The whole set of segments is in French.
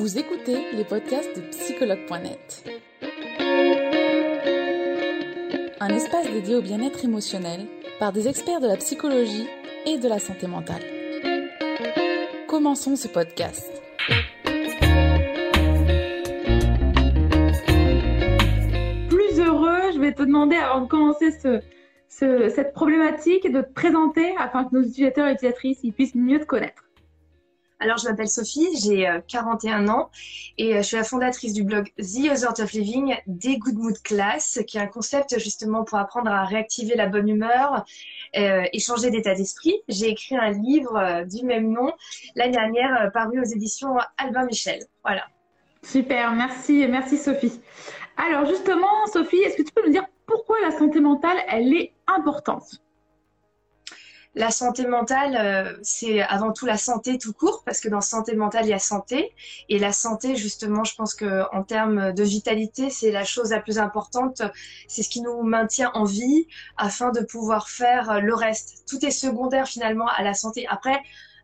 Vous écoutez les podcasts de psychologue.net. Un espace dédié au bien-être émotionnel par des experts de la psychologie et de la santé mentale. Commençons ce podcast. Plus heureux, je vais te demander avant de commencer cette problématique de te présenter afin que nos utilisateurs et utilisatrices puissent mieux te connaître. Alors, je m'appelle Sophie, j'ai 41 euh, ans et euh, je suis la fondatrice du blog The Other of Living, des Good Mood Class, qui est un concept justement pour apprendre à réactiver la bonne humeur euh, et changer d'état d'esprit. J'ai écrit un livre du même nom l'année dernière, paru aux éditions Albin Michel. Voilà. Super, merci, merci Sophie. Alors justement, Sophie, est-ce que tu peux nous dire pourquoi la santé mentale, elle est importante? La santé mentale, euh, c'est avant tout la santé tout court, parce que dans santé mentale, il y a santé. Et la santé, justement, je pense que en termes de vitalité, c'est la chose la plus importante. C'est ce qui nous maintient en vie afin de pouvoir faire le reste. Tout est secondaire finalement à la santé. Après,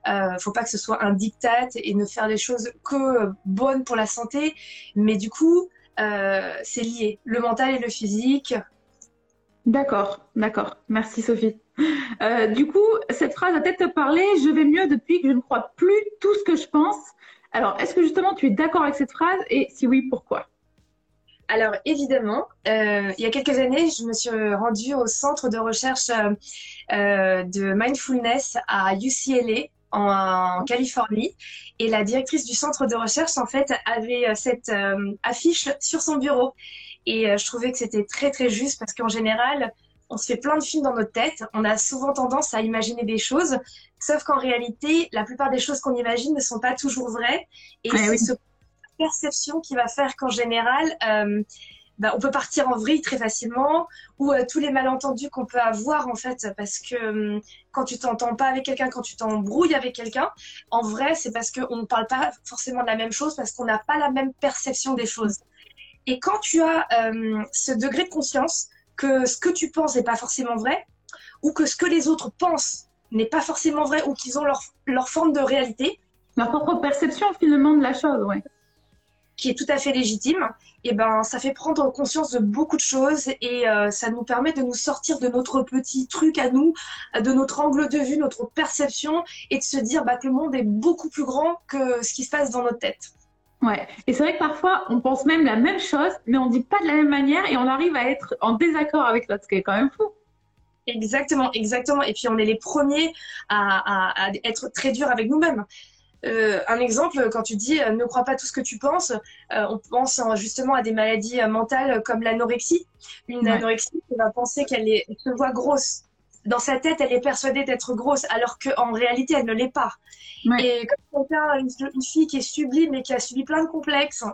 euh, faut pas que ce soit un diktat et ne faire les choses que bonnes pour la santé. Mais du coup, euh, c'est lié. Le mental et le physique. D'accord, d'accord. Merci Sophie. Euh, du coup, cette phrase va peut-être te parler. Je vais mieux depuis que je ne crois plus tout ce que je pense. Alors, est-ce que justement tu es d'accord avec cette phrase et si oui, pourquoi? Alors évidemment, euh, il y a quelques années, je me suis rendue au centre de recherche euh, de mindfulness à UCLA en, Californie et la directrice du centre de recherche en fait avait cette affiche sur son bureau et je trouvais que c'était très très juste parce qu'en général, on se fait plein de films dans notre tête. On a souvent tendance à imaginer des choses, sauf qu'en réalité, la plupart des choses qu'on imagine ne sont pas toujours vraies. Et c'est cette perception qui va faire qu'en général, euh, bah, on peut partir en vrille très facilement, ou euh, tous les malentendus qu'on peut avoir en fait, parce que euh, quand tu t'entends pas avec quelqu'un, quand tu t'embrouilles avec quelqu'un, en vrai, c'est parce qu'on ne parle pas forcément de la même chose, parce qu'on n'a pas la même perception des choses. Et quand tu as ce degré de conscience, que ce que tu penses n'est pas forcément vrai, ou que ce que les autres pensent n'est pas forcément vrai, ou qu'ils ont leur, leur, forme de réalité. Leur propre perception finalement de la chose, ouais. Qui est tout à fait légitime, et ben ça fait prendre conscience de beaucoup de choses et euh, ça nous permet de nous sortir de notre petit truc à nous, de notre angle de vue, notre perception, et de se dire bah, que le monde est beaucoup plus grand que ce qui se passe dans notre tête. Ouais. Et c'est vrai que parfois, on pense même la même chose, mais on dit pas de la même manière et on arrive à être en désaccord avec l'autre, ce qui est quand même fou. Exactement, exactement. Et puis on est les premiers à, être très durs avec nous-mêmes. Euh, un exemple, quand tu dis euh, ne crois pas tout ce que tu penses, euh, on pense justement à des maladies mentales comme l'anorexie. Une anorexie qui va penser qu'elle se voit grosse dans sa tête, elle est persuadée d'être grosse, alors qu'en réalité, elle ne l'est pas. Et quand tu as une, fille qui est sublime et qui a subi plein de complexes,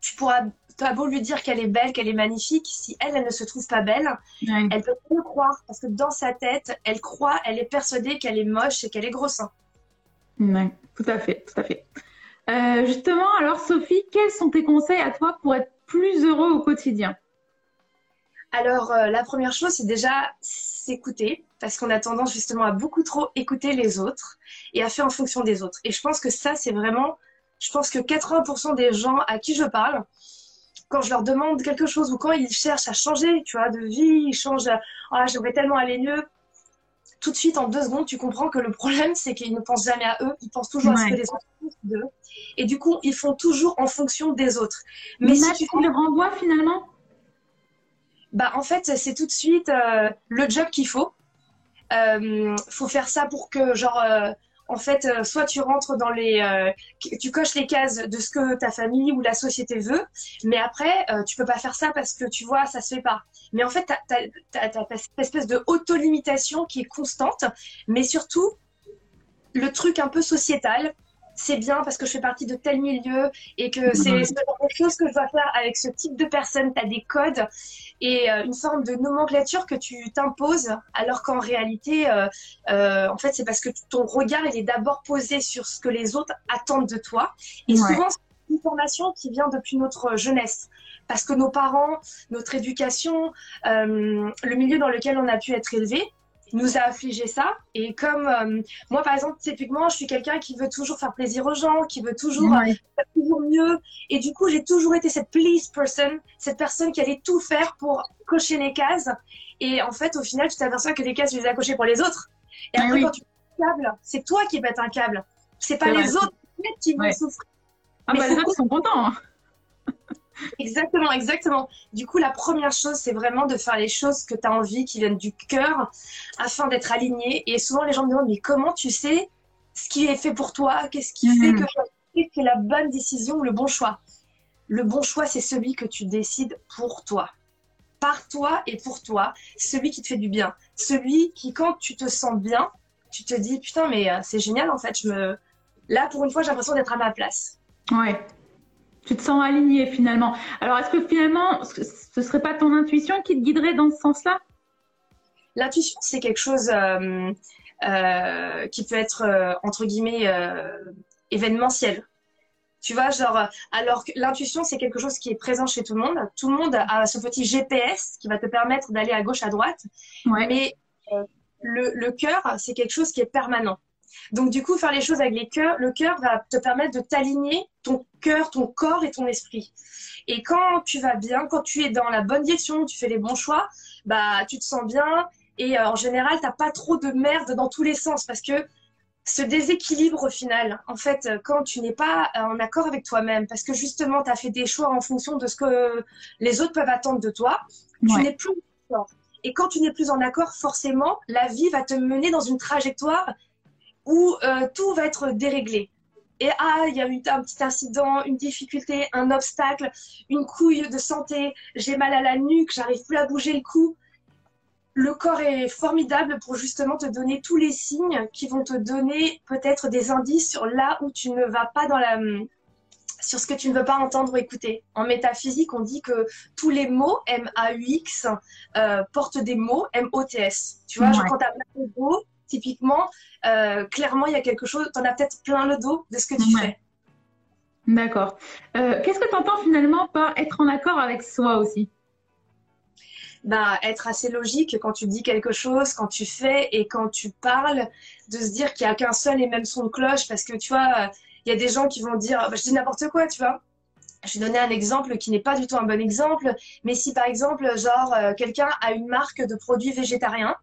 tu pourras, as beau lui dire qu'elle est belle, qu'elle est magnifique, si elle, elle ne se trouve pas belle, elle peut pas le croire, parce que dans sa tête, elle croit, elle est persuadée qu'elle est moche et qu'elle est grosse. Oui, tout à fait, tout à fait. Euh, justement, alors Sophie, quels sont tes conseils à toi pour être plus heureux au quotidien? Alors, euh, la première chose, c'est déjà s'écouter, parce qu'on a tendance justement à beaucoup trop écouter les autres et à faire en fonction des autres. Et je pense que ça, c'est vraiment, je pense que 80% des gens à qui je parle, quand je leur demande quelque chose ou quand ils cherchent à changer, tu vois, de vie, ils changent, ah, j'aimerais tellement aller mieux, tout de suite, en deux secondes, tu comprends que le problème, c'est qu'ils ne pensent jamais à eux, ils pensent toujours à ce que les autres pensent d'eux. Et du coup, ils font toujours en fonction des autres. Mais, si tu le renvoies finalement bah en fait c'est tout de suite euh, le job qu'il faut. Euh, faut faire ça pour que genre euh, en fait euh, soit tu rentres dans les tu coches les cases de ce que ta famille ou la société veut, mais après tu peux pas faire ça parce que tu vois ça se fait pas. Mais en fait tu as, cette espèce de auto-limitation qui est constante, mais surtout le truc un peu sociétal c'est bien parce que je fais partie de tel milieu et que c'est ce genre chose que je dois faire avec ce type de personne. Tu as des codes et euh, une forme de nomenclature que tu t'imposes alors qu'en réalité, euh, euh, en fait, c'est parce que ton regard il est d'abord posé sur ce que les autres attendent de toi. Et souvent, c'est une formation qui vient depuis notre jeunesse parce que nos parents, notre éducation, le milieu dans lequel on a pu être élevé, nous a affligé ça. Et comme euh, moi, par exemple, typiquement, je suis quelqu'un qui veut toujours faire plaisir aux gens, qui veut toujours faire toujours mieux. Et du coup, j'ai toujours été cette please person, cette personne qui allait tout faire pour cocher les cases. Et en fait, au final, tu t'aperçois que les cases, tu les as cochées pour les autres. Et après, quand tu câble, c'est toi qui pètes un câble. C'est pas les autres qui vont souffrir. Ah bah, les autres sont contents. Exactement, exactement. Du coup, la première chose, c'est vraiment de faire les choses que tu as envie, qui viennent du cœur, afin d'être aligné. Et souvent, les gens me demandent, mais comment tu sais ce qui est fait pour toi? Qu'est-ce qui fait mhm. que c'est la bonne décision ou le bon choix? Le bon choix, c'est celui que tu décides pour toi. Par toi et pour toi, celui qui te fait du bien. Celui qui, quand tu te sens bien, tu te dis, putain, mais euh, c'est génial, en fait, je me... Là, pour une fois, j'ai l'impression d'être à ma place. Ouais, tu te sens aligné finalement. Alors, est-ce que finalement, ce serait pas ton intuition qui te guiderait dans ce sens-là? L'intuition, c'est quelque chose euh, euh, qui peut être, euh, entre guillemets, événementiel. Tu vois, genre, alors que l'intuition, c'est quelque chose qui est présent chez tout le monde. Tout le monde a ce petit GPS qui va te permettre d'aller à gauche, à droite. Mais le, le cœur, c'est quelque chose qui est permanent. Donc, du coup, faire les choses avec les cœurs, le cœur va te permettre de t'aligner ton cœur, ton corps et ton esprit. Et quand tu vas bien, quand tu es dans la bonne direction, tu fais les bons choix, bah, tu te sens bien. Et euh, en général, tu n'as pas trop de merde dans tous les sens parce que ce déséquilibre au final, en fait, quand tu n'es pas en accord avec toi-même, parce que justement, tu as fait des choix en fonction de ce que les autres peuvent attendre de toi, tu n'es plus en accord. Et quand tu n'es plus en accord, forcément, la vie va te mener dans une trajectoire où euh, tout va être déréglé. Et ah, il y a eu un petit incident, une difficulté, un obstacle, une couille de santé, j'ai mal à la nuque, j'arrive plus à bouger le cou. Le corps est formidable pour justement te donner tous les signes qui vont te donner peut-être des indices sur là où tu ne vas pas dans la sur ce que tu ne veux pas entendre ou écouter. En métaphysique, on dit que tous les mots M-A-U-X euh, portent des mots M-O-T-S. Tu vois, quand tu as plein de mots, typiquement, euh, clairement, il y a quelque chose, tu en as peut-être plein le dos de ce que tu fais. D'accord. Euh, qu'est-ce que tu entends finalement par être en accord avec soi aussi? Bah, être assez logique quand tu dis quelque chose, quand tu fais et quand tu parles, de se dire qu'il n'y a qu'un seul et même son de cloche, parce que tu vois, il y a des gens qui vont dire, bah, je dis n'importe quoi, tu vois je vais donner un exemple qui n'est pas du tout un bon exemple, mais si par exemple, genre, euh, quelqu'un a une marque de produits végétariens,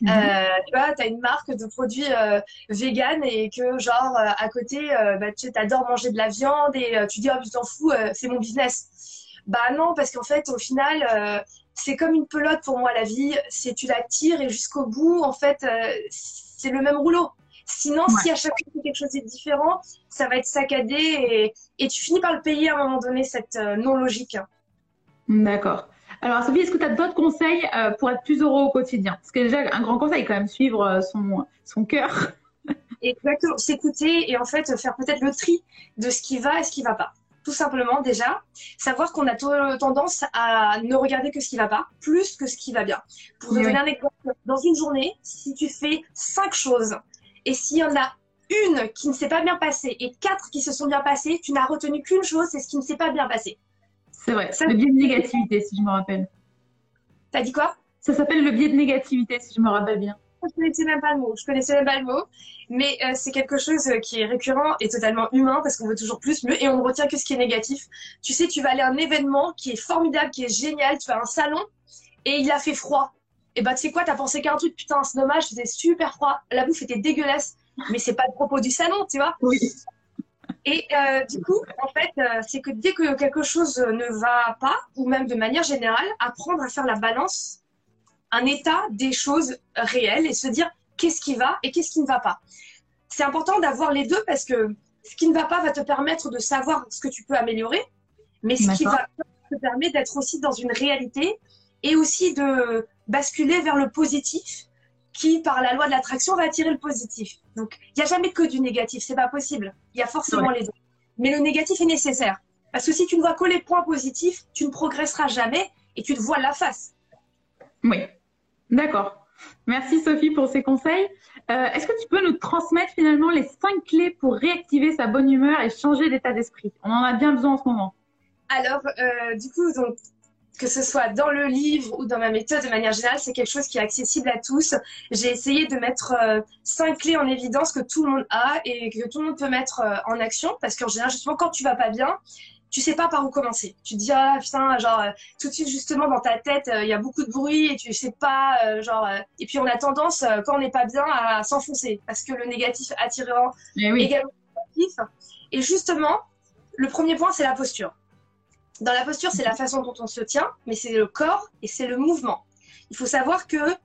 mhm. euh, tu vois, tu as une marque de produits euh, vegan et que, genre, à côté, bah, tu adores manger de la viande et tu dis, oh, tu t'en fous, c'est mon business. Bah non, parce qu'en fait, au final, c'est comme une pelote pour moi, la vie. C'est tu la tires et jusqu'au bout, en fait, c'est le même rouleau. Sinon, si à chaque fois quelque chose est différent, ça va être saccadé et, tu finis par le payer à un moment donné, cette euh, non-logique. D'accord. Alors, Sophie, est-ce que tu as d'autres conseils euh, pour être plus heureux au quotidien? Parce que déjà, un grand conseil, quand même, suivre euh, son, son cœur. Exactement, s'écouter et en fait faire peut-être le tri de ce qui va et ce qui va pas. Tout simplement, déjà, savoir qu'on a tendance à ne regarder que ce qui va pas, plus que ce qui va bien. Pour te donner un exemple, dans une journée, si tu fais cinq choses et s'il y en a une qui ne s'est pas bien passée et quatre qui se sont bien passées, tu n'as retenu qu'une chose, c'est ce qui ne s'est pas bien passé. C'est vrai, ça, le biais de négativité, si je me rappelle. T'as dit quoi? Ça s'appelle le biais de négativité, si je me rappelle bien. Je connaissais même pas le mot. Je connaissais même pas le mot, mais euh, c'est quelque chose qui est récurrent et totalement humain parce qu'on veut toujours plus, mieux et on ne retient que ce qui est négatif. Tu sais, tu vas aller à un événement qui est formidable, qui est génial, tu vas à un salon et il a fait froid et bah tu sais quoi, t'as pensé qu'un truc, putain, c'est dommage, c'était super froid, la bouffe était dégueulasse, mais c'est pas le propos du salon, tu vois. Oui. Et euh, du coup, en fait, euh, c'est que dès que quelque chose ne va pas, ou même de manière générale, apprendre à faire la balance, un état des choses réelles et se dire qu'est-ce qui va et qu'est-ce qui ne va pas. C'est important d'avoir les deux parce que ce qui ne va pas va te permettre de savoir ce que tu peux améliorer, mais ce qui va te permet d'être aussi dans une réalité et aussi de basculer vers le positif qui, par la loi de l'attraction, va attirer le positif. Donc, il n'y a jamais que du négatif, c'est pas possible. Il y a forcément les deux. Mais le négatif est nécessaire. Parce que si tu ne vois que les points positifs, tu ne progresseras jamais et tu te vois la face. Oui, d'accord. Merci Sophie pour ces conseils. Euh, est-ce que tu peux nous transmettre finalement les cinq clés pour réactiver sa bonne humeur et changer d'état d'esprit? On en a bien besoin en ce moment. Alors, euh, du coup, donc, que ce soit dans le livre ou dans ma méthode de manière générale, c'est quelque chose qui est accessible à tous. J'ai essayé de mettre euh, cinq clés en évidence que tout le monde a et que tout le monde peut mettre euh, en action parce qu'en général, justement, quand tu vas pas bien, tu sais pas par où commencer. Tu te dis ah putain genre euh, tout de suite justement dans ta tête il y a beaucoup de bruit et tu sais pas genre et puis on a tendance quand on n'est pas bien à s'enfoncer parce que le négatif attirant eh oui. également le négatif. Et justement le premier point c'est la posture. Dans la posture, c'est la façon dont on se tient, mais c'est le corps et c'est le mouvement. Il faut savoir que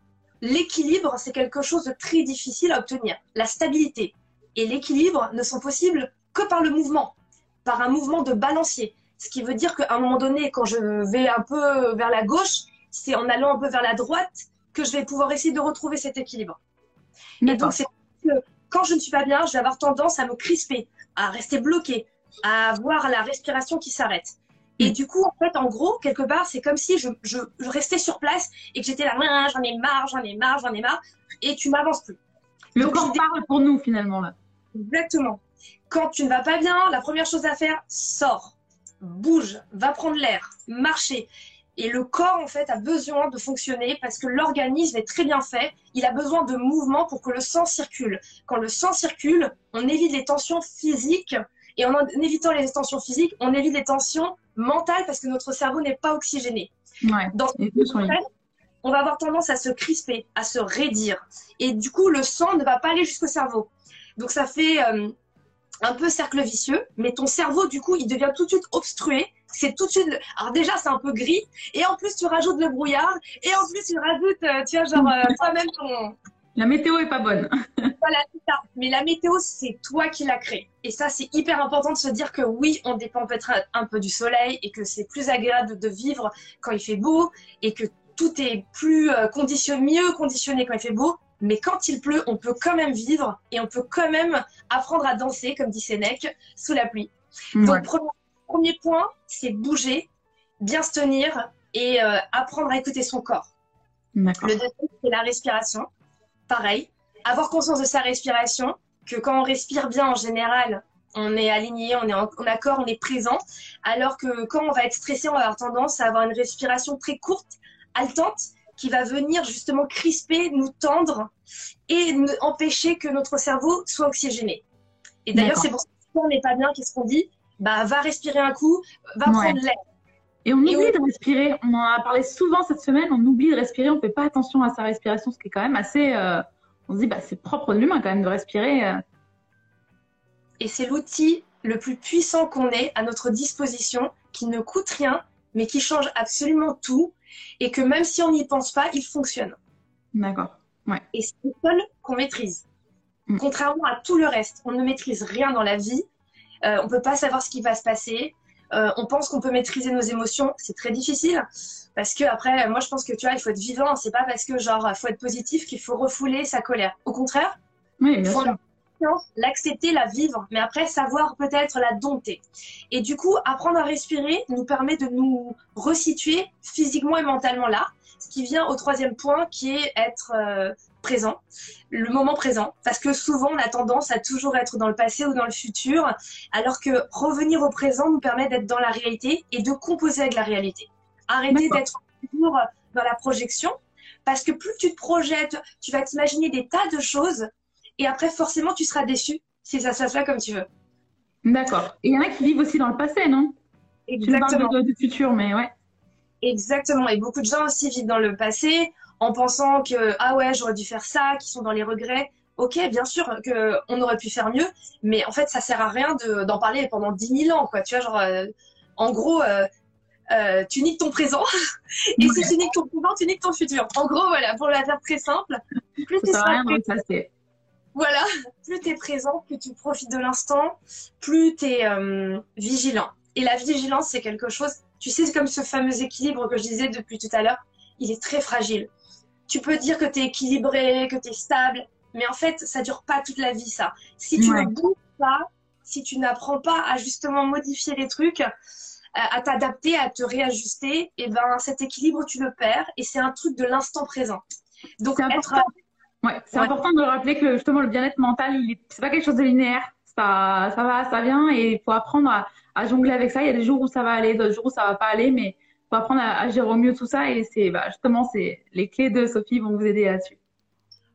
l'équilibre, c'est quelque chose de très difficile à obtenir. La stabilité et l'équilibre ne sont possibles que par le mouvement, par un mouvement de balancier. Ce qui veut dire qu'à un moment donné, quand je vais un peu vers la gauche, c'est en allant un peu vers la droite que je vais pouvoir essayer de retrouver cet équilibre. Et donc, c'est que quand je ne suis pas bien, je vais avoir tendance à me crisper, à rester bloqué, à avoir la respiration qui s'arrête. Et mm. du coup, en fait, en gros, quelque part, c'est comme si je, je, je, restais sur place et que j'étais là, j'en ai marre, j'en ai marre, j'en ai marre, et tu n'avances plus. Le Donc, corps parle pour nous, finalement, là. Exactement. Quand tu ne vas pas bien, la première chose à faire, sors, bouge, va prendre l'air, marcher. Et le corps, en fait, a besoin de fonctionner parce que l'organisme est très bien fait. Il a besoin de mouvement pour que le sang circule. Quand le sang circule, on évite les tensions physiques. Et en évitant les tensions physiques, on évite les tensions mentale parce que notre cerveau n'est pas oxygéné. Dans on va avoir tendance à se crisper, à se raidir. Et du coup, le sang ne va pas aller jusqu'au cerveau. Donc ça fait euh, un peu cercle vicieux, mais ton cerveau, du coup, il devient tout de suite obstrué. C'est tout de suite. Alors déjà, c'est un peu gris, et en plus, tu rajoutes le brouillard, et en plus, tu rajoutes, euh, tu vois, genre euh, toi-même ton, la météo est pas bonne. voilà, c'est ça. Mais la météo, c'est toi qui l'as créée. Et ça, c'est hyper important de se dire que oui, on dépend peut-être un peu du soleil et que c'est plus agréable de vivre quand il fait beau et que tout est plus euh, conditionné, mieux conditionné quand il fait beau. Mais quand il pleut, on peut quand même vivre et on peut quand même apprendre à danser, comme dit Sénèque, sous la pluie. Donc, premier, point, c'est bouger, bien se tenir et euh, apprendre à écouter son corps. Le deuxième, c'est la respiration pareil, avoir conscience de sa respiration, que quand on respire bien en général, on est aligné, on est en, accord, on est présent, alors que quand on va être stressé, on va avoir tendance à avoir une respiration très courte, haletante, qui va venir justement crisper, nous tendre et nous empêcher que notre cerveau soit oxygéné. Et d'ailleurs, c'est pour ça que si on n'est pas bien, qu'est-ce qu'on dit? Bah, va respirer un coup, va prendre l'air. Et on oublie de respirer. On en a parlé souvent cette semaine. On oublie de respirer. On ne fait pas attention à sa respiration, ce qui est quand même assez. Euh, on se dit, bah, c'est propre de l'humain quand même de respirer. Euh. Et c'est l'outil le plus puissant qu'on ait à notre disposition, qui ne coûte rien, mais qui change absolument tout. Et que même si on n'y pense pas, il fonctionne. D'accord. Ouais. Et c'est le seul qu'on maîtrise. Mm. Contrairement à tout le reste, on ne maîtrise rien dans la vie. Euh, on ne peut pas savoir ce qui va se passer. Euh, on pense qu'on peut maîtriser nos émotions, c'est très difficile parce que après, moi je pense que tu vois, il faut être vivant. C'est pas parce que genre faut être positif qu'il faut refouler sa colère. Au contraire, il faut l'accepter, la vivre, mais après savoir peut-être la dompter. Et du coup, apprendre à respirer nous permet de nous resituer physiquement et mentalement là, ce qui vient au troisième point qui est être euh, présent, le moment présent, parce que souvent on a tendance à toujours être dans le passé ou dans le futur, alors que revenir au présent nous permet d'être dans la réalité et de composer avec la réalité. Arrêter d'être toujours dans la projection, parce que plus tu te projettes, tu vas t'imaginer des tas de choses, et après forcément tu seras déçu si ça se passe pas comme tu veux. D'accord. Et il y en a qui vivent aussi dans le passé, non? Exactement. Tu de, futur, mais ouais. Exactement. Et beaucoup de gens aussi vivent dans le passé en pensant que ah ouais j'aurais dû faire ça, qui sont dans les regrets. Ok, bien sûr qu'on aurait pu faire mieux, mais en fait ça sert à rien d'en parler pendant 10 000 ans, quoi. Tu vois, genre euh, en gros. Euh, euh, tu niques ton présent et si tu niques ton présent, tu niques ton futur. En gros, voilà, pour la faire très simple, plus tu seras voilà, plus tu es présent, plus tu profites de l'instant, plus tu es vigilant. Et la vigilance, c'est quelque chose, tu sais, comme ce fameux équilibre que je disais depuis tout à l'heure, il est très fragile tu peux dire que tu es équilibré, que tu es stable, mais en fait, ça dure pas toute la vie, ça. Si tu ne bouges pas, si tu n'apprends pas à justement modifier les trucs, à t'adapter, à te réajuster, et eh ben cet équilibre, tu le perds, et c'est un truc de l'instant présent. Donc, c'est important. Ouais, c'est important de rappeler que justement le bien-être mental, c'est pas quelque chose de linéaire. Ça, ça va, ça vient, et il faut apprendre à, à, jongler avec ça. Il y a des jours où ça va aller, d'autres jours où ça va pas aller, mais apprendre à, à, gérer au mieux tout ça. Et c'est bah, justement, c'est les clés de Sophie vont vous aider là-dessus.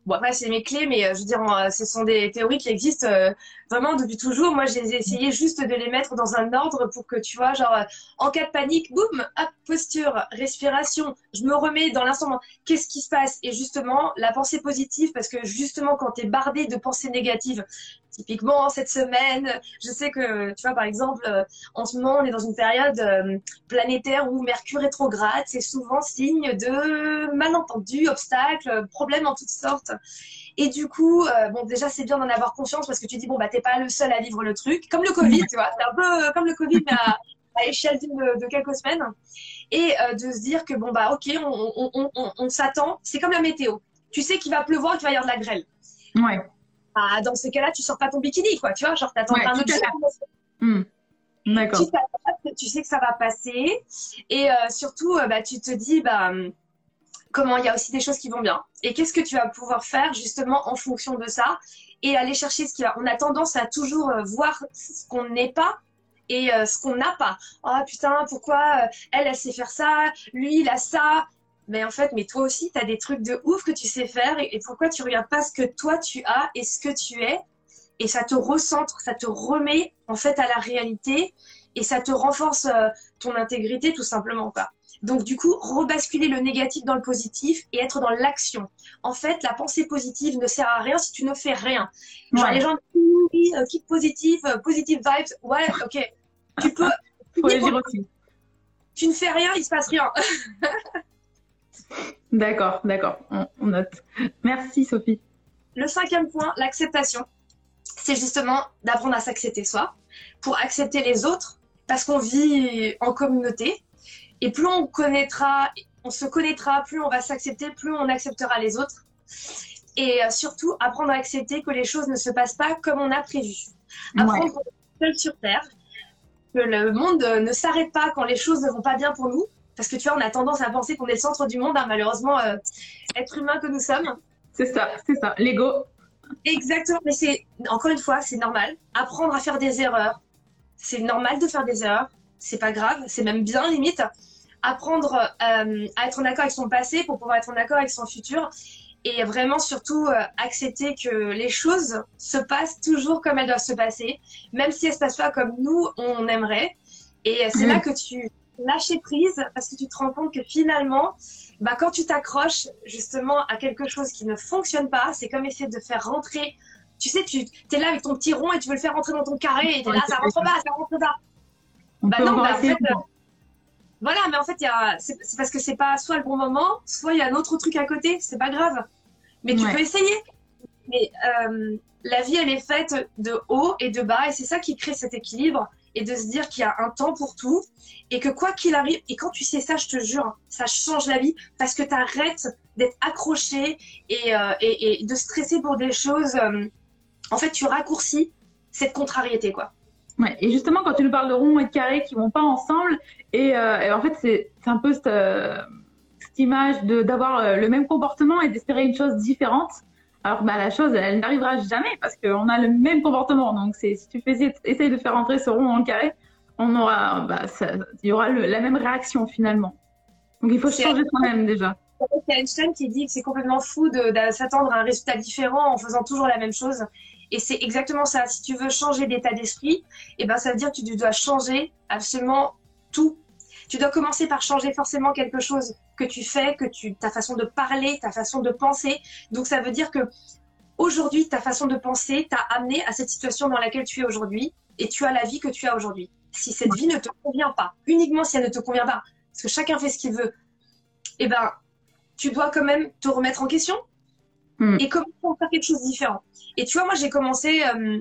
Bon, après, c'est mes clés, mais euh, je veux dire, euh, ce sont des théories qui existent euh, vraiment depuis toujours. Moi, j'ai essayé juste de les mettre dans un ordre pour que, tu vois, genre, en cas de panique, boum, hop, posture, respiration, je me remets dans l'instant. Qu'est-ce qui se passe? Et justement, la pensée positive, parce que justement, quand tu es bardé de pensées négatives, typiquement cette semaine, je sais que, tu vois, par exemple, en ce moment, on est dans une période planétaire où Mercure rétrograde, c'est souvent signe de malentendus, obstacles, problèmes en toutes sortes. Et du coup, euh, bon, déjà, c'est bien d'en avoir conscience parce que tu dis, bon, bah, t'es pas le seul à vivre le truc. Comme le Covid, tu vois. C'est un peu euh, comme le Covid, mais à, échelle de, de, quelques semaines. Et euh, de se dire que, bon, bah, ok, on, on, on, on s'attend. C'est comme la météo. Tu sais qu'il va pleuvoir, qu'il va y avoir de la grêle. Ouais. Bah, dans ces cas-là, tu sors pas ton bikini, quoi. Tu vois, genre, t'attends ouais, un autre mmh. D'accord. Tu, tu sais que ça va passer. Et surtout, bah, tu te dis, bah, comment il y a aussi des choses qui vont bien. Et qu'est-ce que tu vas pouvoir faire justement en fonction de ça et aller chercher ce qui va. On a tendance à toujours euh, voir ce qu'on n'est pas et euh, ce qu'on n'a pas. Oh putain, pourquoi euh, elle, elle sait faire ça, lui, il a ça. Mais en fait, mais toi aussi, tu as des trucs de ouf que tu sais faire et, pourquoi tu regardes pas ce que toi tu as et ce que tu es et ça te recentre, ça te remet en fait à la réalité et ça te renforce ton intégrité tout simplement pas. Donc, du coup, rebasculer le négatif dans le positif et être dans l'action. En fait, la pensée positive ne sert à rien si tu ne fais rien. Genre, les gens oui, euh, keep positive, positive vibes. Ouais, ok. Tu peux. Aussi. Tu ne fais rien, il se passe rien. d'accord, d'accord. On, on note. Merci, Sophie. Le cinquième point, l'acceptation. C'est justement d'apprendre à s'accepter soi pour accepter les autres parce qu'on vit en communauté et plus on connaîtra, on se connaîtra, plus on va s'accepter, plus on acceptera les autres. Et euh, surtout, apprendre à accepter que les choses ne se passent pas comme on a prévu. Apprendre qu'on est seul sur Terre, que le monde ne s'arrête pas quand les choses ne vont pas bien pour nous. Parce que tu vois, on a tendance à penser qu'on est le centre du monde, hein, malheureusement, euh, être humain que nous sommes. C'est ça, c'est ça, l'ego. Exactement, mais c'est, encore une fois, c'est normal. Apprendre à faire des erreurs. C'est normal de faire des erreurs. C'est pas grave, c'est même bien limite apprendre euh, à être en accord avec son passé pour pouvoir être en accord avec son futur et vraiment surtout euh, accepter que les choses se passent toujours comme elles doivent se passer, même si elles se passent pas comme nous on aimerait. Et c'est là mm. que tu lâches prise parce que tu te rends compte que finalement, bah, quand tu t'accroches justement à quelque chose qui ne fonctionne pas, c'est comme essayer de faire rentrer. Tu sais, tu es là avec ton petit rond et tu veux le faire rentrer dans ton carré et es là, ça rentre pas, ça rentre pas. bah non, bah, en fait, voilà, mais en fait, c'est parce que c'est pas soit le bon moment, soit il y a un autre truc à côté, c'est pas grave. Mais tu peux essayer. Mais euh, la vie, elle est faite de haut et de bas, et c'est ça qui crée cet équilibre, et de se dire qu'il y a un temps pour tout, et que quoi qu'il arrive, et quand tu sais ça, je te jure, ça change la vie, parce que tu arrêtes d'être accroché euh, et, et, de stresser pour des choses. Euh, en fait, tu raccourcis cette contrariété, quoi. Ouais, et justement, quand tu nous parles de rond et de carré qui vont pas ensemble, et, euh, en fait, c'est un peu cette, euh, cette image d'avoir euh, le même comportement et d'espérer une chose différente. Alors bah, la chose, elle n'arrivera jamais parce qu'on a le même comportement. Donc, si tu fais, essayer de faire entrer ce rond le carré, on aura, bah, ça, il y aura le, la même réaction finalement. Donc, il faut changer soi-même déjà. C'est Einstein qui dit que c'est complètement fou de, de s'attendre à un résultat différent en faisant toujours la même chose. Et c'est exactement ça. Si tu veux changer d'état d'esprit, eh ben, ça veut dire que tu dois changer absolument tout. Tu dois commencer par changer forcément quelque chose que tu fais, que tu, ta façon de parler, ta façon de penser. Donc ça veut dire que aujourd'hui, ta façon de penser t'a amené à cette situation dans laquelle tu es aujourd'hui et tu as la vie que tu as aujourd'hui. Si cette vie ne te convient pas, uniquement si elle ne te convient pas, parce que chacun fait ce qu'il veut, eh ben, tu dois quand même te remettre en question, Hmm. et comment faire quelque chose de différent. Et tu vois, moi, j'ai commencé euh,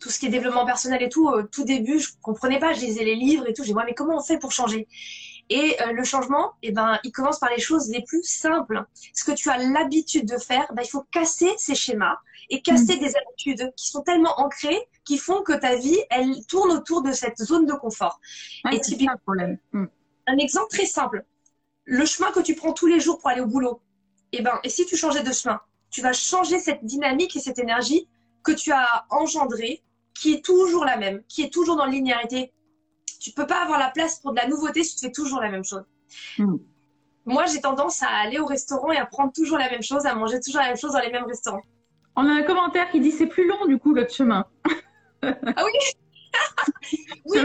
tout ce qui est développement personnel et tout. Au tout début, je comprenais pas, je lisais les livres et tout. J'ai dit, mais comment on fait pour changer? Et euh, le changement, eh ben, il commence par les choses les plus simples. Ce que tu as l'habitude de faire, ben, il faut casser ces schémas et casser hmm. des habitudes qui sont tellement ancrées qui font que ta vie, elle tourne autour de cette zone de confort. et typiquement, problème. Hmm. Un exemple très simple. Le chemin que tu prends tous les jours pour aller au boulot, et eh ben, et si tu changeais de chemin, tu vas changer cette dynamique et cette énergie que tu as engendrée, qui est toujours la même, qui est toujours dans la linéarité. tu peux pas avoir la place pour de la nouveauté si tu fais toujours la même chose. Mm. Moi, j'ai tendance à aller au restaurant et à prendre toujours la même chose, à manger toujours la même chose dans les mêmes restaurants. On a un commentaire qui dit c'est plus long du coup l'autre chemin. Ah oui Oui,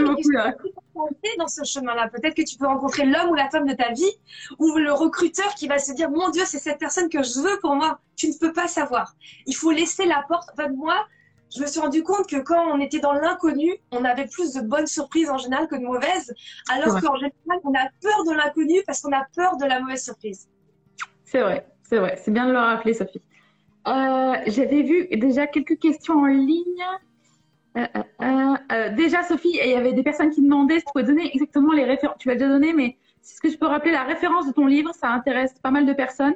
mais dans ce chemin-là. Peut-être que tu peux rencontrer l'homme ou la femme de ta vie ou le recruteur qui va se dire Mon Dieu, c'est cette personne que je veux pour moi. Tu ne peux pas savoir. Il faut laisser la porte. En fait, moi, je me suis rendu compte que quand on était dans l'inconnu, on avait plus de bonnes surprises en général que de mauvaises, alors Ouais. qu'en général, on a peur de l'inconnu parce qu'on a peur de la mauvaise surprise. C'est vrai, c'est vrai. C'est bien de le rappeler, Sophie. Euh, J'avais vu déjà quelques questions en ligne. Euh, euh, euh, déjà, Sophie, il y avait des personnes qui demandaient si tu pouvais donner exactement les références. Tu l'as déjà donné, mais est-ce que je peux rappeler la référence de ton livre Ça intéresse pas mal de personnes.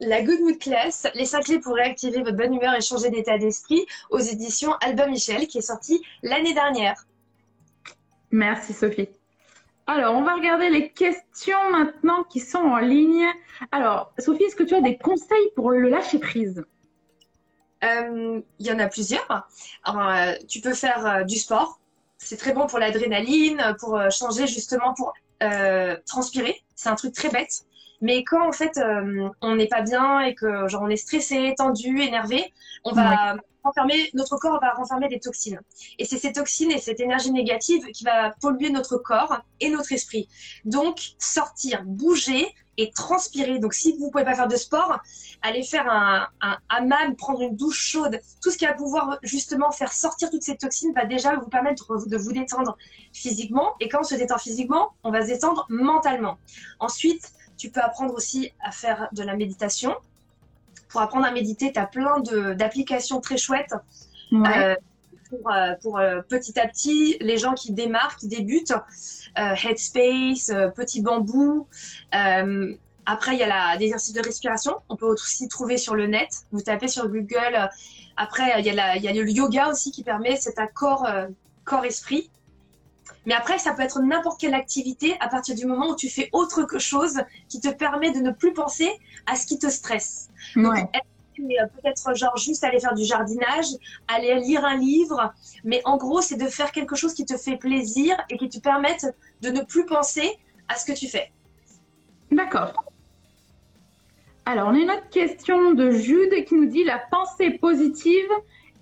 La Good Mood Class, les 5 clés pour réactiver votre bonne humeur et changer d'état d'esprit aux éditions Albin Michel qui est sorti l'année dernière. Merci, Sophie. Alors, on va regarder les questions maintenant qui sont en ligne. Alors, Sophie, est-ce que tu as des conseils pour le lâcher prise? Il y en a plusieurs. Alors, euh, tu peux faire euh, du sport. C'est très bon pour l'adrénaline, pour euh, changer justement, pour euh, transpirer. C'est un truc très bête. Mais quand en fait euh, on n'est pas bien et que genre on est stressé, tendu, énervé, on va renfermer, notre corps va renfermer des toxines. Et c'est ces toxines et cette énergie négative qui va polluer notre corps et notre esprit. Donc sortir, bouger et transpirer. Donc si vous pouvez pas faire de sport, aller faire un, un hammam, prendre une douche chaude, tout ce qui va pouvoir justement faire sortir toutes ces toxines va déjà vous permettre de vous détendre physiquement. Et quand on se détend physiquement, on va se détendre mentalement. Ensuite, tu peux apprendre aussi à faire de la méditation. Pour apprendre à méditer, tu as plein d'applications très chouettes Ouais. euh, pour, euh, pour, euh, petit à petit les gens qui démarrent, qui débutent. Euh, Headspace, Petit Bambou. Après, il y a exercices de respiration. On peut aussi trouver sur le net. Vous tapez sur Google. Après, il y, a la- il y a le yoga aussi qui permet cet accord corps-esprit. Mais après, ça peut être n'importe quelle activité à partir du moment où tu fais autre chose qui te permet de ne plus penser à ce qui te stresse. Ouais. Es, euh, peut-être genre juste aller faire du jardinage, aller lire un livre, mais en gros, c'est de faire quelque chose qui te fait plaisir et qui te permette de ne plus penser à ce que tu fais. D'accord. Alors, on a une autre question de Jude qui nous dit la pensée positive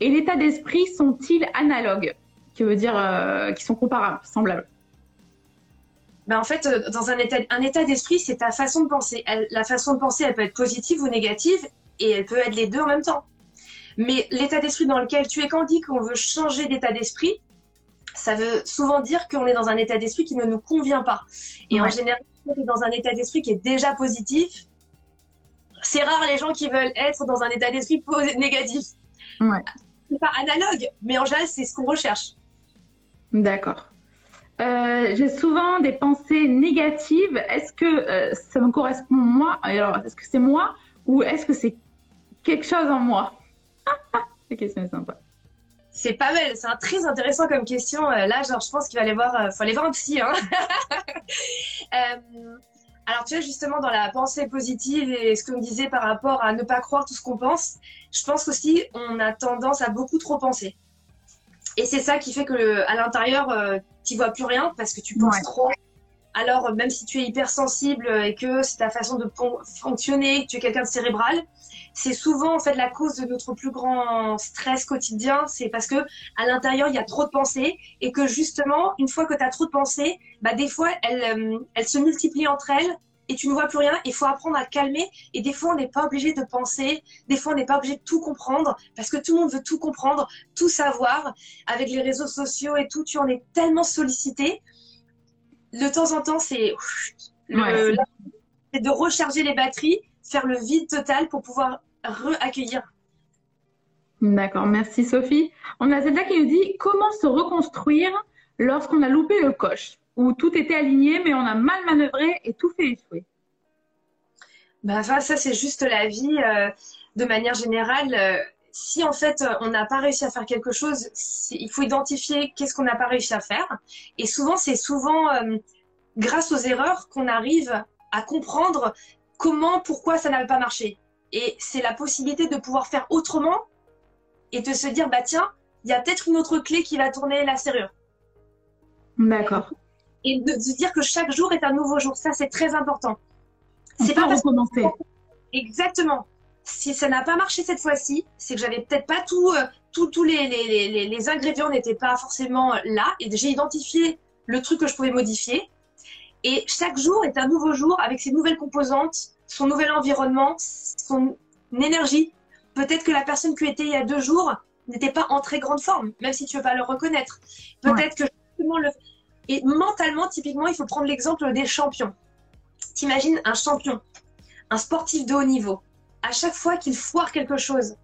et l'état d'esprit sont-ils analogues? Qui veut dire euh, qu'ils sont comparables, semblables. Ben, en fait, euh, dans un état, un état d'esprit, c'est ta façon de penser. Elle- la façon de penser, elle peut être positive ou négative, et elle peut être les deux en même temps. Mais l'état d'esprit dans lequel tu es, quand on dit qu'on veut changer d'état d'esprit, ça veut souvent dire qu'on est dans un état d'esprit qui ne nous convient pas. Et en général, on est dans un état d'esprit qui est déjà positif, c'est rare les gens qui veulent être dans un état d'esprit négatif. Ouais. C'est pas analogue, mais en général, c'est ce qu'on recherche. D'accord. Euh, J'ai souvent des pensées négatives. Est-ce que euh, ça me correspond moi? Alors, est-ce que c'est moi ou est-ce que c'est quelque chose en moi La question est sympa. C'est pas mal, c'est un très intéressant comme question. Euh, là, genre, je pense qu'il va aller voir, euh, faut aller voir un psy. Hein. Euh, alors, tu vois, justement, dans la pensée positive et ce qu'on disait par rapport à ne pas croire tout ce qu'on pense, je pense qu'aussi, on a tendance à beaucoup trop penser. Et c'est ça qui fait que à l'intérieur, tu vois plus rien parce que tu penses Ouais. trop. Alors, même si tu es hypersensible et que c'est ta façon de fonctionner, que tu es quelqu'un de cérébral, c'est souvent en fait la cause de notre plus grand stress quotidien. C'est parce que à l'intérieur il y a trop de pensées et que justement une fois que tu as trop de pensées, bah des fois elles, euh, elles se multiplient entre elles et tu ne vois plus rien. Il faut apprendre à calmer et des fois on n'est pas obligé de penser, des fois on n'est pas obligé de tout comprendre parce que tout le monde veut tout comprendre, tout savoir. Avec les réseaux sociaux et tout, tu en es tellement sollicité. De temps en temps Ouais, c'est de recharger les batteries, faire le vide total pour pouvoir re-accueillir D'accord, merci Sophie. On a Zelda qui nous dit comment se reconstruire lorsqu'on a loupé le coche, où tout était aligné mais on a mal manœuvré et tout fait échouer? Enfin, ça, c'est juste la vie euh, de manière générale. euh, si en fait euh, on n'a pas réussi à faire quelque chose, il faut identifier qu'est-ce qu'on n'a pas réussi à faire. Et souvent, c'est souvent euh, grâce aux erreurs qu'on arrive à comprendre comment, pourquoi ça n'avait pas marché. Et c'est la possibilité de pouvoir faire autrement et de se dire, bah tiens, il y a peut-être une autre clé qui va tourner la serrure. D'accord. Et de se dire que chaque jour est un nouveau jour. Ça, c'est très important. C'est pas recommencer. Exactement. Si ça n'a pas marché cette fois-ci, c'est que j'avais peut-être pas tout, euh, tous les, les, les, ingrédients n'étaient pas forcément là. Et j'ai identifié le truc que je pouvais modifier. Et chaque jour est un nouveau jour avec ses nouvelles composantes, son nouvel environnement, son énergie. Peut-être que la personne qui était il y a deux jours n'était pas en très grande forme, même si tu veux pas le reconnaître. Peut-être que justement le... Et mentalement, typiquement, il faut prendre l'exemple des champions. T'imagines un champion, un sportif de haut niveau. À chaque fois qu'il foire quelque chose,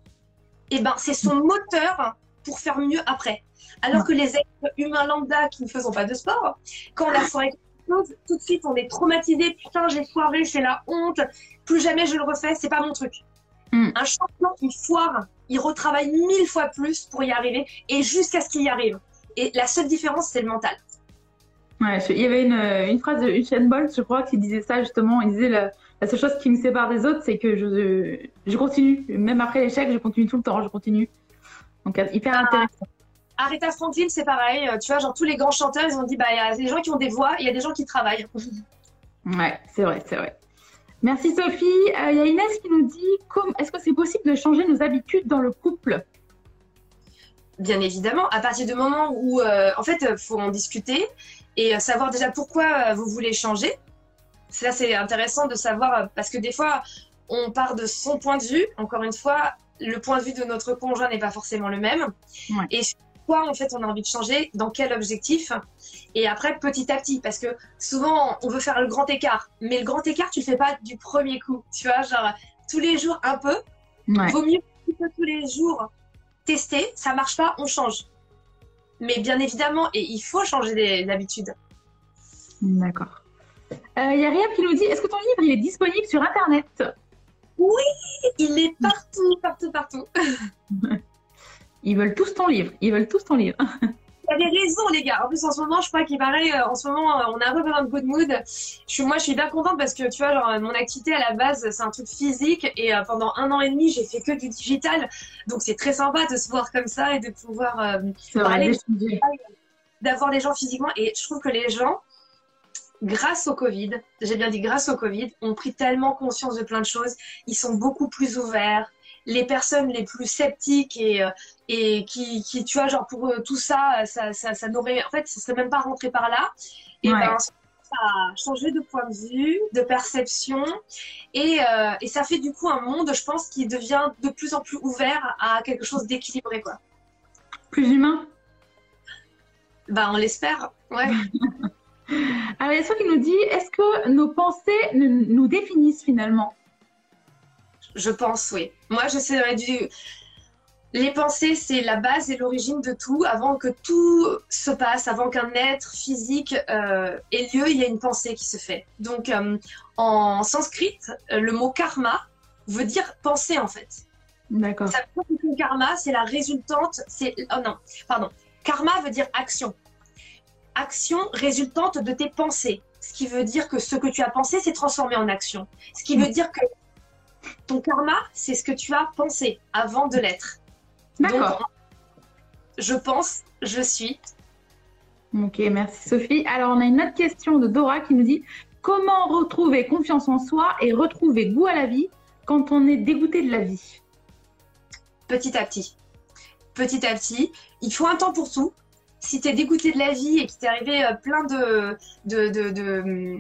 eh ben, c'est son moteur pour faire mieux après. Alors que les êtres humains lambda qui ne faisons pas de sport, quand on a foiré quelque chose, tout de suite on est traumatisé. Putain, j'ai foiré, c'est la honte. Plus jamais je le refais, c'est pas mon truc. Hmm. Un champion qui foire, il retravaille mille fois plus pour y arriver et jusqu'à ce qu'il y arrive. Et la seule différence, c'est le mental. Ouais, il y avait une, une phrase de Usain Bolt, je crois, qui disait ça justement. Il disait la, la seule chose qui me sépare des autres, c'est que je, je continue. Même après l'échec, je continue tout le temps, je continue. Donc, hyper ah. intéressant. Aretha Franklin, c'est pareil. Euh, tu vois, genre tous les grands chanteurs, ils ont dit, bah, il y a des gens qui ont des voix, il y a des gens qui travaillent. Ouais, c'est vrai, c'est vrai. Merci Sophie. Euh, il y a Inès qui nous dit, est-ce que c'est possible de changer nos habitudes dans le couple? Bien évidemment, à partir du moment où, euh, en fait, il faut en discuter et savoir déjà pourquoi vous voulez changer. Ça, c'est intéressant de savoir parce que des fois, on part de son point de vue. Encore une fois, le point de vue de notre conjoint n'est pas forcément le même. Et quoi, en fait, on a envie de changer, dans quel objectif. Et après, petit à petit, parce que souvent, on veut faire le grand écart. Mais le grand écart, tu le fais pas du premier coup. Tu vois, genre, tous les jours, un peu. Vaut mieux tous les jours tester. Ça marche pas, on change. Mais bien évidemment, et il faut changer d'habitude. D'accord. Il euh, y a Ria qui nous dit est-ce que ton livre il est disponible sur Internet? Oui, il est partout, partout, partout. Ils veulent tous ton livre. Ils veulent tous ton livre. Il y a des raisons, les gars. En plus, en ce moment, je crois qu'il paraît, euh, en ce moment, euh, on a un peu besoin de good mood. Je moi, je suis bien contente parce que, tu vois, genre, mon activité à la base, c'est un truc physique. Et pendant un an et demi, j'ai fait que du digital. Donc, c'est très sympa de se voir comme ça et de pouvoir parler, d'avoir des gens physiquement. Et je trouve que les gens, grâce au Covid, j'ai bien dit grâce au Covid, ont pris tellement conscience de plein de choses. Ils sont beaucoup plus ouverts. Les personnes les plus sceptiques et, euh, et qui, qui, tu vois, genre pour eux, tout ça, ça, ça, ça n'aurait, en fait, ça serait même pas rentré par là. Et ben, ça a changé de point de vue, de perception, et, euh, et, ça fait du coup un monde, je pense, qui devient de plus en plus ouvert à quelque chose d'équilibré, quoi. Plus humain? Bah, on l'espère, ouais. Alors, il y a qui nous dit est-ce que nos pensées nous définissent finalement? Je pense, oui. Moi, je serais du. Les pensées, c'est la base et l'origine de tout. Avant que tout se passe, avant qu'un être physique euh, ait lieu, il y a une pensée qui se fait. Donc, euh, en sanskrit, le mot karma veut dire penser en fait. D'accord. Ça veut dire que karma, c'est la résultante. C'est oh non, pardon. Karma veut dire action action résultante de tes pensées. Ce qui veut dire que ce que tu as pensé s'est transformé en action. Ce qui veut dire que ton karma, c'est ce que tu as pensé avant de l'être. D'accord. Je pense, je suis. Ok, merci Sophie. Alors, on a une autre question de Dora qui nous dit Comment retrouver confiance en soi et retrouver goût à la vie quand on est dégoûté de la vie? Petit à petit. Petit à petit. Il faut un temps pour tout si tu es dégoûté de la vie et qu'il t'est arrivé euh, plein de, de, de,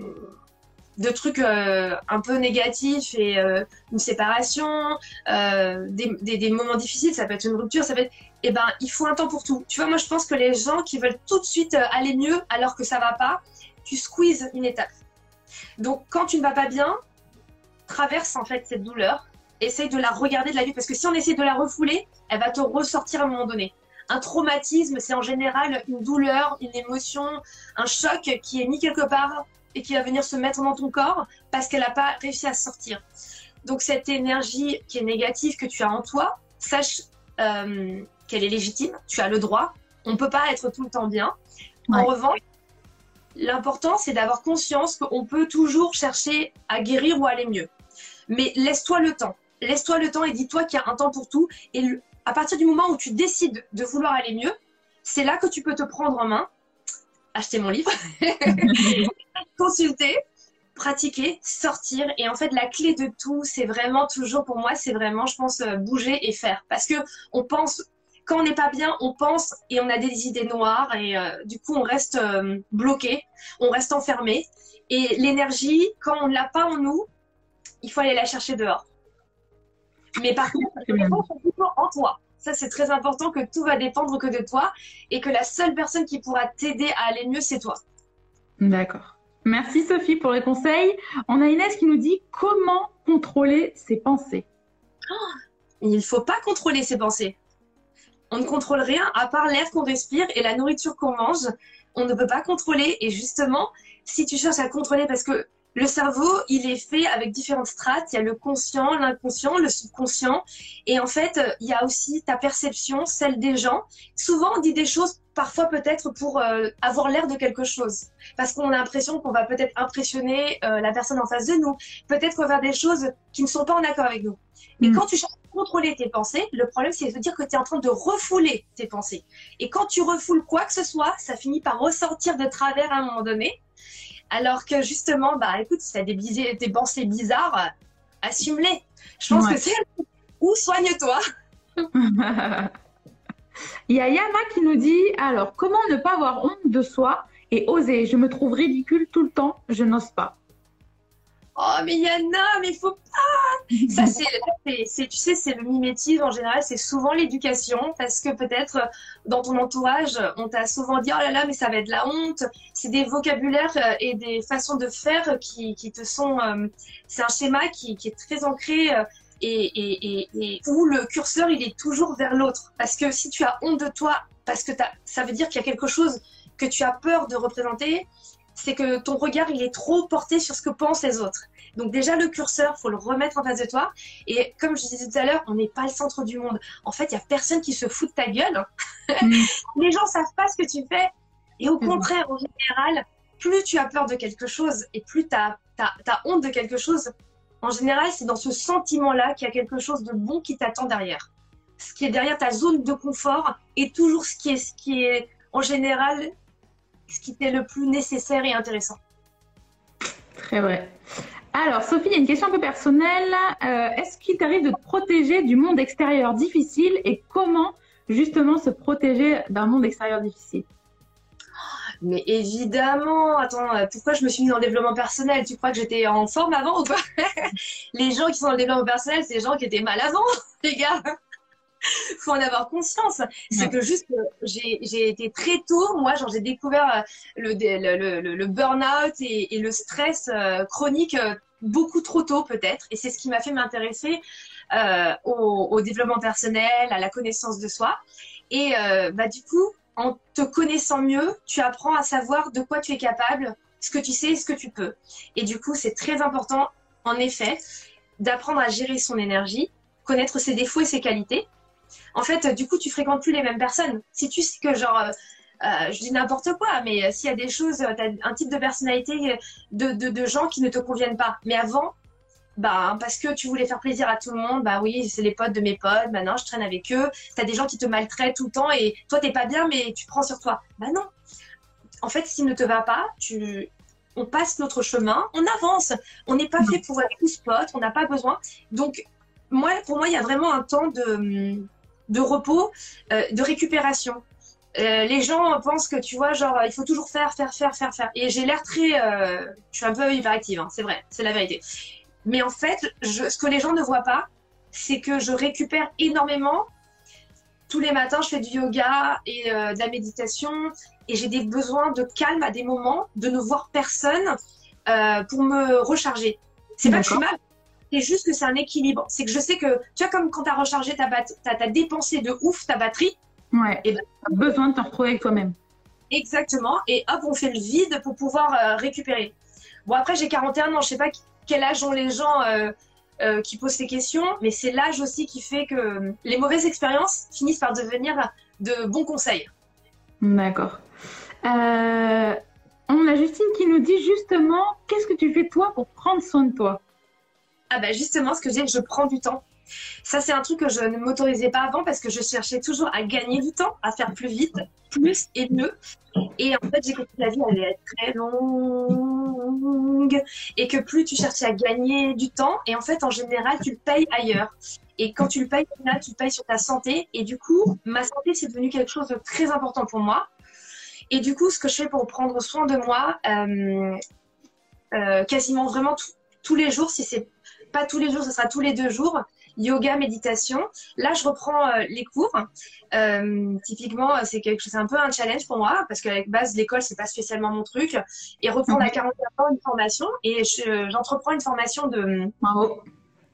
trucs euh, un peu négatifs et euh, une séparation, des, moments difficiles, ça peut être une rupture, ça peut être. Eh ben, il faut un temps pour tout. Tu vois, moi, je pense que les gens qui veulent tout de suite aller mieux alors que ça va pas, tu squeezes une étape. Donc, quand tu ne vas pas bien, traverse en fait cette douleur, essaye de la regarder de la vie, parce que si on essaie de la refouler, elle va te ressortir à un moment donné. Un traumatisme, c'est en général une douleur, une émotion, un choc qui est mis quelque part et qui va venir se mettre dans ton corps parce qu'elle n'a pas réussi à sortir. Donc cette énergie qui est négative que tu as en toi, sache euh, qu'elle est légitime, tu as le droit. On ne peut pas être tout le temps bien. En revanche, l'important c'est d'avoir conscience qu'on peut toujours chercher à guérir ou à aller mieux. Mais laisse-toi le temps. Laisse-toi le temps et dis-toi qu'il y a un temps pour tout. Et à partir du moment où tu décides de vouloir aller mieux, c'est là que tu peux te prendre en main acheter mon livre, consulter, pratiquer, sortir. Et en fait, la clé de tout, c'est vraiment toujours pour moi, c'est vraiment, je pense, euh, bouger et faire. Parce que on pense, quand on n'est pas bien, on pense et on a des idées noires et euh, du coup, on reste euh, bloqué, on reste enfermé. Et l'énergie, quand on ne l'a pas en nous, il faut aller la chercher dehors. Mais par contre, c'est en toi. Ça, c'est très important que tout va dépendre que de toi et que la seule personne qui pourra t'aider à aller mieux, c'est toi. D'accord. Merci Sophie pour les conseils. On a Inès qui nous dit comment contrôler ses pensées. Oh, il ne faut pas contrôler ses pensées. On ne contrôle rien à part l'air qu'on respire et la nourriture qu'on mange. On ne peut pas contrôler. Et justement, si tu cherches à contrôler parce que le cerveau, il est fait avec différentes strates. Il y a le conscient, l'inconscient, le subconscient. Et en fait, il y a aussi ta perception, celle des gens. Souvent, on dit des choses parfois peut-être pour euh, avoir l'air de quelque chose. Parce qu'on a l'impression qu'on va peut-être impressionner euh, la personne en face de nous. Peut-être qu'on va faire des choses qui ne sont pas en accord avec nous. Mais mm. quand tu cherches à contrôler tes pensées, le problème, c'est de dire que tu es en train de refouler tes pensées. Et quand tu refoules quoi que ce soit, ça finit par ressortir de travers à un moment donné. Alors que justement, bah écoute, si tu as des, pensées bizarres, assume-les. Je pense que c'est ou soigne-toi. Il y a Yana qui nous dit alors, comment ne pas avoir honte de soi et oser? Je me trouve ridicule tout le temps, je n'ose pas. Oh, mais Yana, mais il faut pas Ça, c'est, tu sais, c'est le mimétisme en général, c'est souvent l'éducation, parce que peut-être euh, dans ton entourage, on t'a souvent dit, oh là là, mais ça va être de la honte. C'est des vocabulaires euh, et des façons de faire qui, qui te sont. Euh, c'est un schéma qui, est très ancré et, et, où le curseur, il est toujours vers l'autre. Parce que si tu as honte de toi, parce que ça veut dire qu'il y a quelque chose que tu as peur de représenter, c'est que ton regard, il est trop porté sur ce que pensent les autres. Donc déjà, le curseur, faut le remettre en face de toi. Et comme je disais tout à l'heure, on n'est pas le centre du monde. En fait, il y a personne qui se fout de ta gueule. Mm. les gens savent pas ce que tu fais. Et au mm. contraire, en général, plus tu as peur de quelque chose et plus tu as, as, honte de quelque chose, en général, c'est dans ce sentiment-là qu'il y a quelque chose de bon qui t'attend derrière. Ce qui est derrière ta zone de confort est toujours ce qui est, ce qui est en général ce qui était le plus nécessaire et intéressant. Très vrai. Alors, Sophie, il y a une question un peu personnelle. Euh, est-ce qu'il t'arrive de te protéger du monde extérieur difficile et comment justement se protéger d'un monde extérieur difficile? Mais évidemment, attends, euh, pourquoi je me suis mise le développement personnel? Tu crois que j'étais en forme avant ou quoi Les gens qui sont dans le développement personnel, c'est les gens qui étaient mal avant, les gars faut en avoir conscience. C'est que juste, j'ai été très tôt, moi, j'ai découvert euh, le, le, le, burn-out et, le stress euh, chronique euh, beaucoup trop tôt, peut-être. Et c'est ce qui m'a fait m'intéresser au, au, développement personnel, à la connaissance de soi. Et bah, du coup, en te connaissant mieux, tu apprends à savoir de quoi tu es capable, ce que tu sais et ce que tu peux. Et du coup, c'est très important, en effet, d'apprendre à gérer son énergie, connaître ses défauts et ses qualités en fait, du coup, tu fréquentes plus les mêmes personnes. Si tu sais que, genre, euh, euh, je dis n'importe quoi, mais s'il y a des choses, tu as un type de personnalité de, de, gens qui ne te conviennent pas. Mais avant, bah, parce que tu voulais faire plaisir à tout le monde, bah oui, c'est les potes de mes potes, maintenant je traîne avec eux. Tu as des gens qui te maltraitent tout le temps et toi, t'es pas bien, mais tu prends sur toi. Bah non. En fait, s'il ne te va pas, tu, on passe notre chemin, on avance. On n'est pas fait pour être tous potes, on n'a pas besoin. Donc, moi, pour moi, il y a vraiment un temps de, de repos, euh, de récupération. Euh, les gens pensent que tu vois, genre, il faut toujours faire, faire, faire, faire, faire. Et j'ai l'air très. Euh, je suis un peu hyperactive, hein, c'est vrai, c'est la vérité. Mais en fait, je, ce que les gens ne voient pas, c'est que je récupère énormément. Tous les matins, je fais du yoga et de la méditation. Et j'ai des besoins de calme à des moments, de ne voir personne pour me recharger. C'est pas que je suis mal, c'est juste que c'est un équilibre. C'est que je sais que, tu vois, comme quand tu as rechargé ta batterie, tu as, dépensé de ouf ta batterie. Ouais. Et ben, as besoin de t'en retrouver avec toi-même. Exactement. Et hop, on fait le vide pour pouvoir euh, récupérer. Bon, après, j'ai 41 ans. Je sais pas quel âge ont les gens euh, euh, qui posent ces questions, mais c'est l'âge aussi qui fait que les mauvaises expériences finissent par devenir de bons conseils. D'accord. on a Justine qui nous dit justement, qu'est-ce que tu fais toi pour prendre soin de toi? Ah bah justement, ce que dis, je prends du temps. Ça, c'est un truc que je ne m'autorisais pas avant parce que je cherchais toujours à gagner du temps, à faire plus vite, plus et mieux. Et en fait, j'ai compris que la vie allait être très longue et que plus tu cherchais à gagner du temps, et en fait, en général, tu le payes ailleurs. Et quand tu le payes là, tu le payes sur ta santé. Et du coup, ma santé, c'est devenu quelque chose de très important pour moi. Et du coup, ce que je fais pour prendre soin de moi, euh, euh, quasiment vraiment tous les jours, si c'est pas tous les jours, ce sera tous les deux jours, yoga, méditation. Là, je reprends euh, les cours. typiquement, c'est quelque chose, un peu un challenge pour moi parce qu'avec base, l'école, c'est pas spécialement mon truc. Et reprendre à 40 ans une formation et j'entreprends une formation de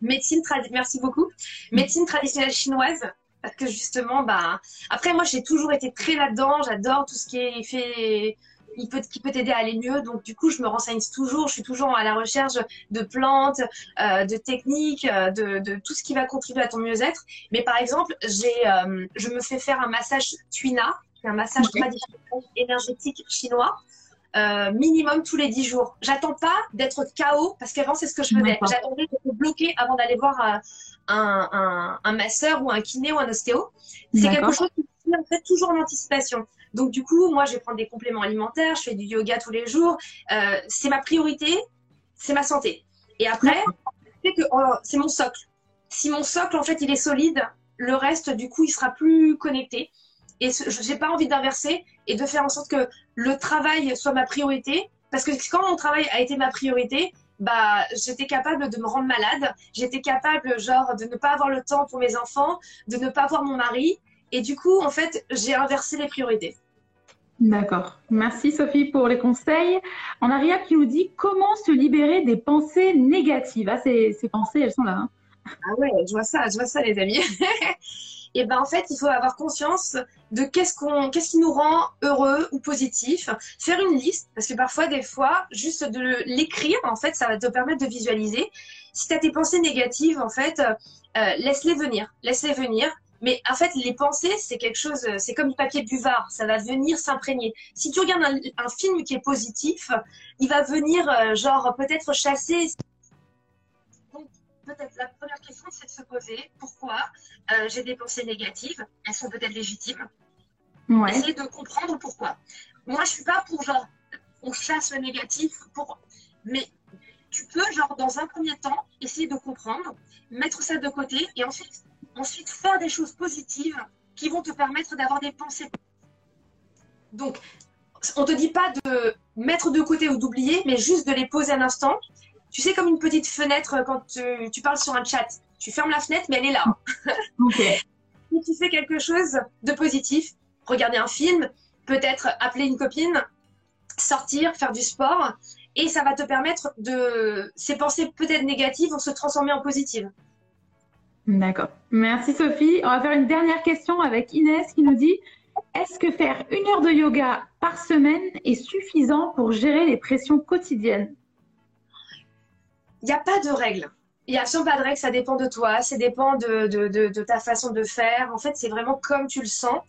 médecine traditionnelle. Merci beaucoup. Médecine traditionnelle chinoise parce que justement, bah, après, moi, j'ai toujours été très là-dedans. J'adore tout ce qui est fait, il peut, qui peut t'aider à aller mieux. Donc, du coup, je me renseigne toujours. Je suis toujours à la recherche de plantes, euh, de techniques, euh, de, de, tout ce qui va contribuer à ton mieux-être. Mais par exemple, j'ai, euh, je me fais faire un massage tuina, un massage traditionnel énergétique chinois. Euh, minimum tous les 10 jours. J'attends pas d'être KO parce qu'avant c'est ce que je faisais. J'attendais d'être bloqué avant d'aller voir un, un, un, masseur ou un kiné ou un ostéo. C'est quelque chose qui en fait toujours en anticipation. Donc du coup, moi, je vais prendre des compléments alimentaires, je fais du yoga tous les jours. Euh, c'est ma priorité, c'est ma santé. Et après, oh, c'est mon socle. Si mon socle, en fait, il est solide, le reste, du coup, il sera plus connecté. Et je n'ai pas envie d'inverser et de faire en sorte que le travail soit ma priorité. Parce que quand mon travail a été ma priorité, bah, j'étais capable de me rendre malade, j'étais capable, genre, de ne pas avoir le temps pour mes enfants, de ne pas voir mon mari. Et du coup, en fait, j'ai inversé les priorités. D'accord. Merci Sophie pour les conseils. On a Ria qui nous dit comment se libérer des pensées négatives. Ah, ces, ces pensées, elles sont là. Hein. ah ouais, je vois ça, je vois ça les amis. et ben en fait, il faut avoir conscience de qu'est-ce qu'on, qu'est-ce qui nous rend heureux ou positif. Faire une liste, parce que parfois, des fois, juste de l'écrire, en fait, ça va te permettre de visualiser. Si tu as tes pensées négatives, en fait, euh, laisse-les venir, laisse-les venir. Mais en fait, les pensées, c'est quelque chose, c'est comme du papier buvard, ça va venir s'imprégner. Si tu regardes un, film qui est positif, il va venir, euh, genre, peut-être chasser peut-être la première question, c'est de se poser pourquoi euh, j'ai des pensées négatives. Elles sont peut-être légitimes. Ouais. Essayer de comprendre pourquoi. Moi, je suis pas pour genre on chasse le négatif pour, mais tu peux genre dans un premier temps essayer de comprendre, mettre ça de côté et ensuite ensuite faire des choses positives qui vont te permettre d'avoir des pensées. Donc, on te dit pas de mettre de côté ou d'oublier, mais juste de les poser un instant tu sais, comme une petite fenêtre euh, quand tu, parles sur un chat. Tu fermes la fenêtre, mais elle est là. Ok. si tu fais quelque chose de positif, regarder un film, peut-être appeler une copine, sortir, faire du sport, et ça va te permettre de. Ces pensées peut-être négatives vont se transformer en positives. D'accord. Merci Sophie. On va faire une dernière question avec Inès qui nous dit Est-ce que faire une heure de yoga par semaine est suffisant pour gérer les pressions quotidiennes? Il n'y a pas de règle. Il n'y a absolument pas de règle, ça dépend de toi, ça dépend de, de, de, ta façon de faire. En fait, c'est vraiment comme tu le sens.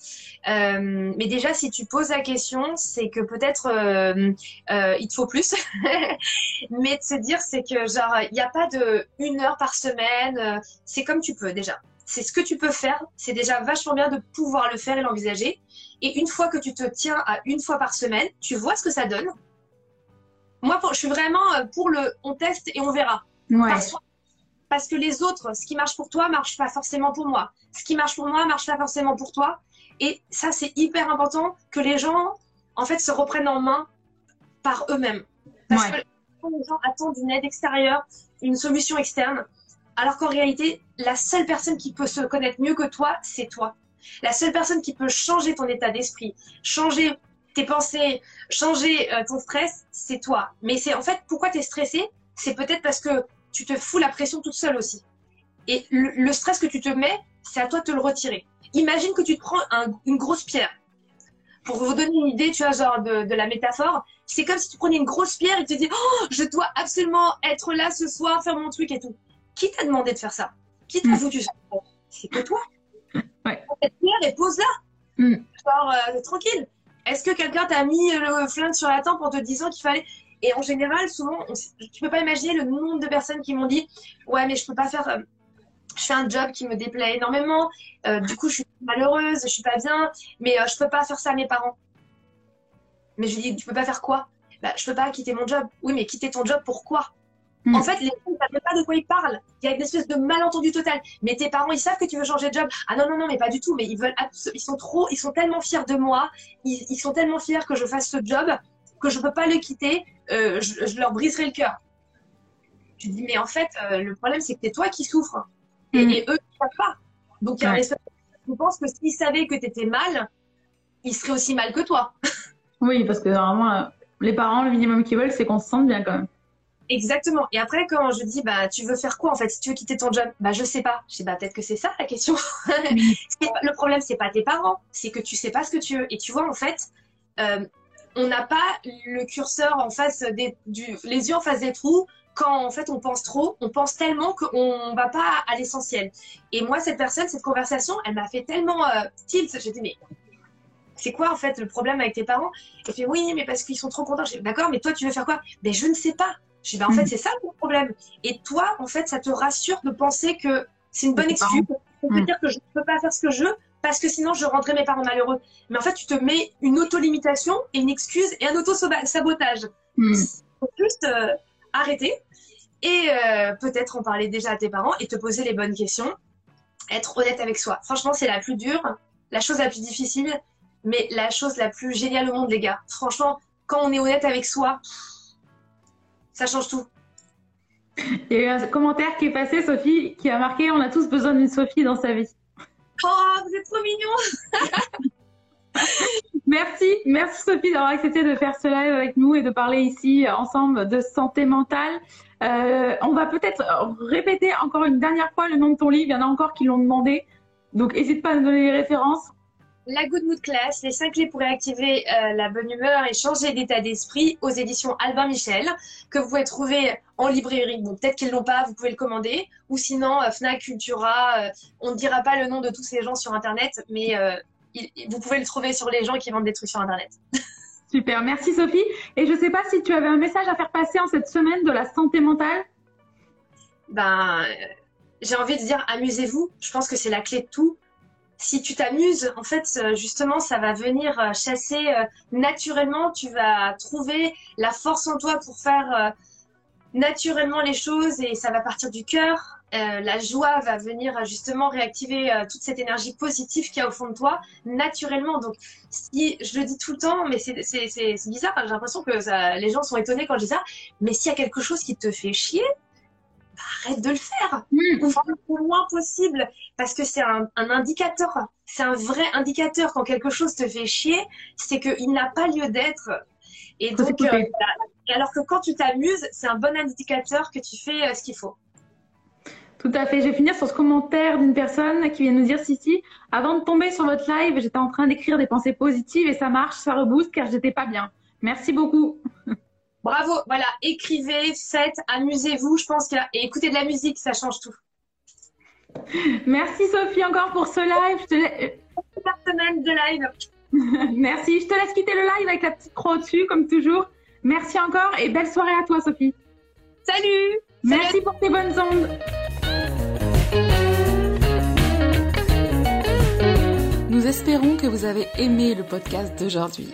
Euh, mais déjà, si tu poses la question, c'est que peut-être euh, euh, il te faut plus. mais de se dire, c'est que genre, il n'y a pas de une heure par semaine. c'est comme tu peux déjà. C'est ce que tu peux faire. C'est déjà vachement bien de pouvoir le faire et l'envisager. Et une fois que tu te tiens à une fois par semaine, tu vois ce que ça donne. Moi, je suis vraiment euh, pour le on teste et on verra. Parce, que les autres, ce qui marche pour toi, marche pas forcément pour moi. Ce qui marche pour moi, marche pas forcément pour toi. Et ça, c'est hyper important que les gens, en fait, se reprennent en main par eux-mêmes. Parce que les gens attendent une aide extérieure, une solution externe, alors qu'en réalité, la seule personne qui peut se connaître mieux que toi, c'est toi. La seule personne qui peut changer ton état d'esprit, changer tes pensées, changer euh, ton stress, c'est toi. Mais c'est en fait pourquoi tu es stressé, c'est peut-être parce que tu te fous la pression toute seule aussi. Et le, stress que tu te mets, c'est à toi de te le retirer. Imagine que tu te prends une grosse pierre. Pour vous donner une idée, tu vois, genre de, la métaphore, c'est comme si tu prenais une grosse pierre et tu te dis, oh, je dois absolument être là ce soir, faire mon truc et tout. Qui t'a demandé de faire ça? Qui t'a mm. foutu ça? C'est que toi. Ouais. Cette pierre et pose-la. Mm. Genre, euh, tranquille. Est-ce que quelqu'un t'a mis le flingue sur la tempe en te disant qu'il fallait Et en général, souvent, tu peux pas imaginer le nombre de personnes qui m'ont dit Ouais, mais je peux pas faire. Euh, je fais un job qui me déplaît énormément. Euh, du coup, je suis malheureuse, je suis pas bien, mais je je peux pas faire ça à mes parents. Mais je lui dis, tu peux pas faire quoi? Bah, Je peux pas quitter mon job. Oui, mais quitter ton job, pourquoi? Hmm. En fait, les gens ne savent pas de quoi ils parlent. Il y a une espèce de malentendu total. Mais tes parents, ils savent que tu veux changer de job. Ah non, non, non, mais pas du tout. Mais ils veulent, ils sont trop, ils sont tellement fiers de moi. Ils, sont tellement fiers que je fasse ce job que je peux pas le quitter. Euh, je, leur briserai le cœur. Je dis, mais en fait, euh, le problème, c'est que c'est toi qui souffres. Et, hmm. eux, ils ne savent pas. Donc, il y a je pense que s'ils savaient que tu étais mal, ils seraient aussi mal que toi. oui, parce que normalement, les parents, le minimum qu'ils veulent, c'est qu'on se sente bien quand même. Exactement. Et après, quand je dis, bah, tu veux faire quoi en fait Si tu veux quitter ton job, bah, je sais pas. Je dis, bah, peut-être que c'est ça la question. le problème, c'est pas tes parents, c'est que tu sais pas ce que tu veux. Et tu vois, en fait, euh, on n'a pas le curseur en face des, du, les yeux en face des trous. Quand en fait on pense trop, on pense tellement qu'on va pas à l'essentiel. Et moi, cette personne, cette conversation, elle m'a fait tellement euh, tilt. J'ai dit, mais c'est quoi en fait le problème avec tes parents? Elle fait oui, mais parce qu'ils sont trop contents. D'accord, mais toi tu veux faire quoi? Mais je ne sais pas. Je dis, ben, en fait, mm. c'est ça le problème. Et toi, en fait, ça te rassure de penser que c'est une bonne excuse. On peut mm. dire que je ne peux pas faire ce que je veux parce que sinon je rendrai mes parents malheureux. Mais en fait, tu te mets une auto-limitation et une excuse et un auto-sabotage. Il mm. faut juste euh, arrêter et euh, peut-être en parler déjà à tes parents et te poser les bonnes questions. Être honnête avec soi. Franchement, c'est la plus dure, la chose la plus difficile, mais la chose la plus géniale au monde, les gars. Franchement, quand on est honnête avec soi, ça change tout. Il y a eu un commentaire qui est passé, Sophie, qui a marqué On a tous besoin d'une Sophie dans sa vie. Oh, vous êtes trop mignon Merci, merci Sophie d'avoir accepté de faire ce live avec nous et de parler ici ensemble de santé mentale. Euh, on va peut-être répéter encore une dernière fois le nom de ton livre. Il y en a encore qui l'ont demandé. Donc, n'hésite pas à nous donner les références. La Good Mood Class, les 5 clés pour réactiver euh, la bonne humeur et changer d'état d'esprit aux éditions Albin Michel, que vous pouvez trouver en librairie. Bon, peut-être qu'ils l'ont pas, vous pouvez le commander. Ou sinon, euh, Fnac, Cultura, euh, on ne dira pas le nom de tous ces gens sur Internet, mais vous pouvez le trouver sur les gens qui vendent des trucs sur Internet. Super, merci Sophie. Et je ne sais pas si tu avais un message à faire passer en cette semaine de la santé mentale. Ben, j'ai envie de dire, amusez-vous. Je pense que c'est la clé de tout si tu t'amuses, en fait, euh, justement, ça va venir euh, chasser euh, naturellement. Tu vas trouver la force en toi pour faire naturellement les choses et ça va partir du cœur. la joie va venir justement réactiver toute cette énergie positive qu'il y a au fond de toi naturellement. Donc, si je le dis tout le temps, mais c'est bizarre, j'ai l'impression que les gens sont étonnés quand je dis ça, mais s'il y a quelque chose qui te fait chier, arrête de le faire. Mmh. Ou le moins possible. Parce que c'est un, indicateur. C'est un vrai indicateur. Quand quelque chose te fait chier, c'est qu'il n'a pas lieu d'être. Et donc, euh, alors que quand tu t'amuses, c'est un bon indicateur que tu fais euh, ce qu'il faut. Tout à fait. Je vais finir sur ce commentaire d'une personne qui vient nous dire si avant de tomber sur votre live, j'étais en train d'écrire des pensées positives et ça marche, ça rebooste car j'étais pas bien. Merci beaucoup. Bravo, voilà, écrivez, faites, amusez-vous. Je pense que et écoutez de la musique, ça change tout. Merci Sophie encore pour ce live. Je te semaine de live. Merci. Je te laisse quitter le live avec la petite croix au-dessus, comme toujours. Merci encore et belle soirée à toi, Sophie. Salut. Merci pour tes bonnes ondes. Nous espérons que vous avez aimé le podcast d'aujourd'hui.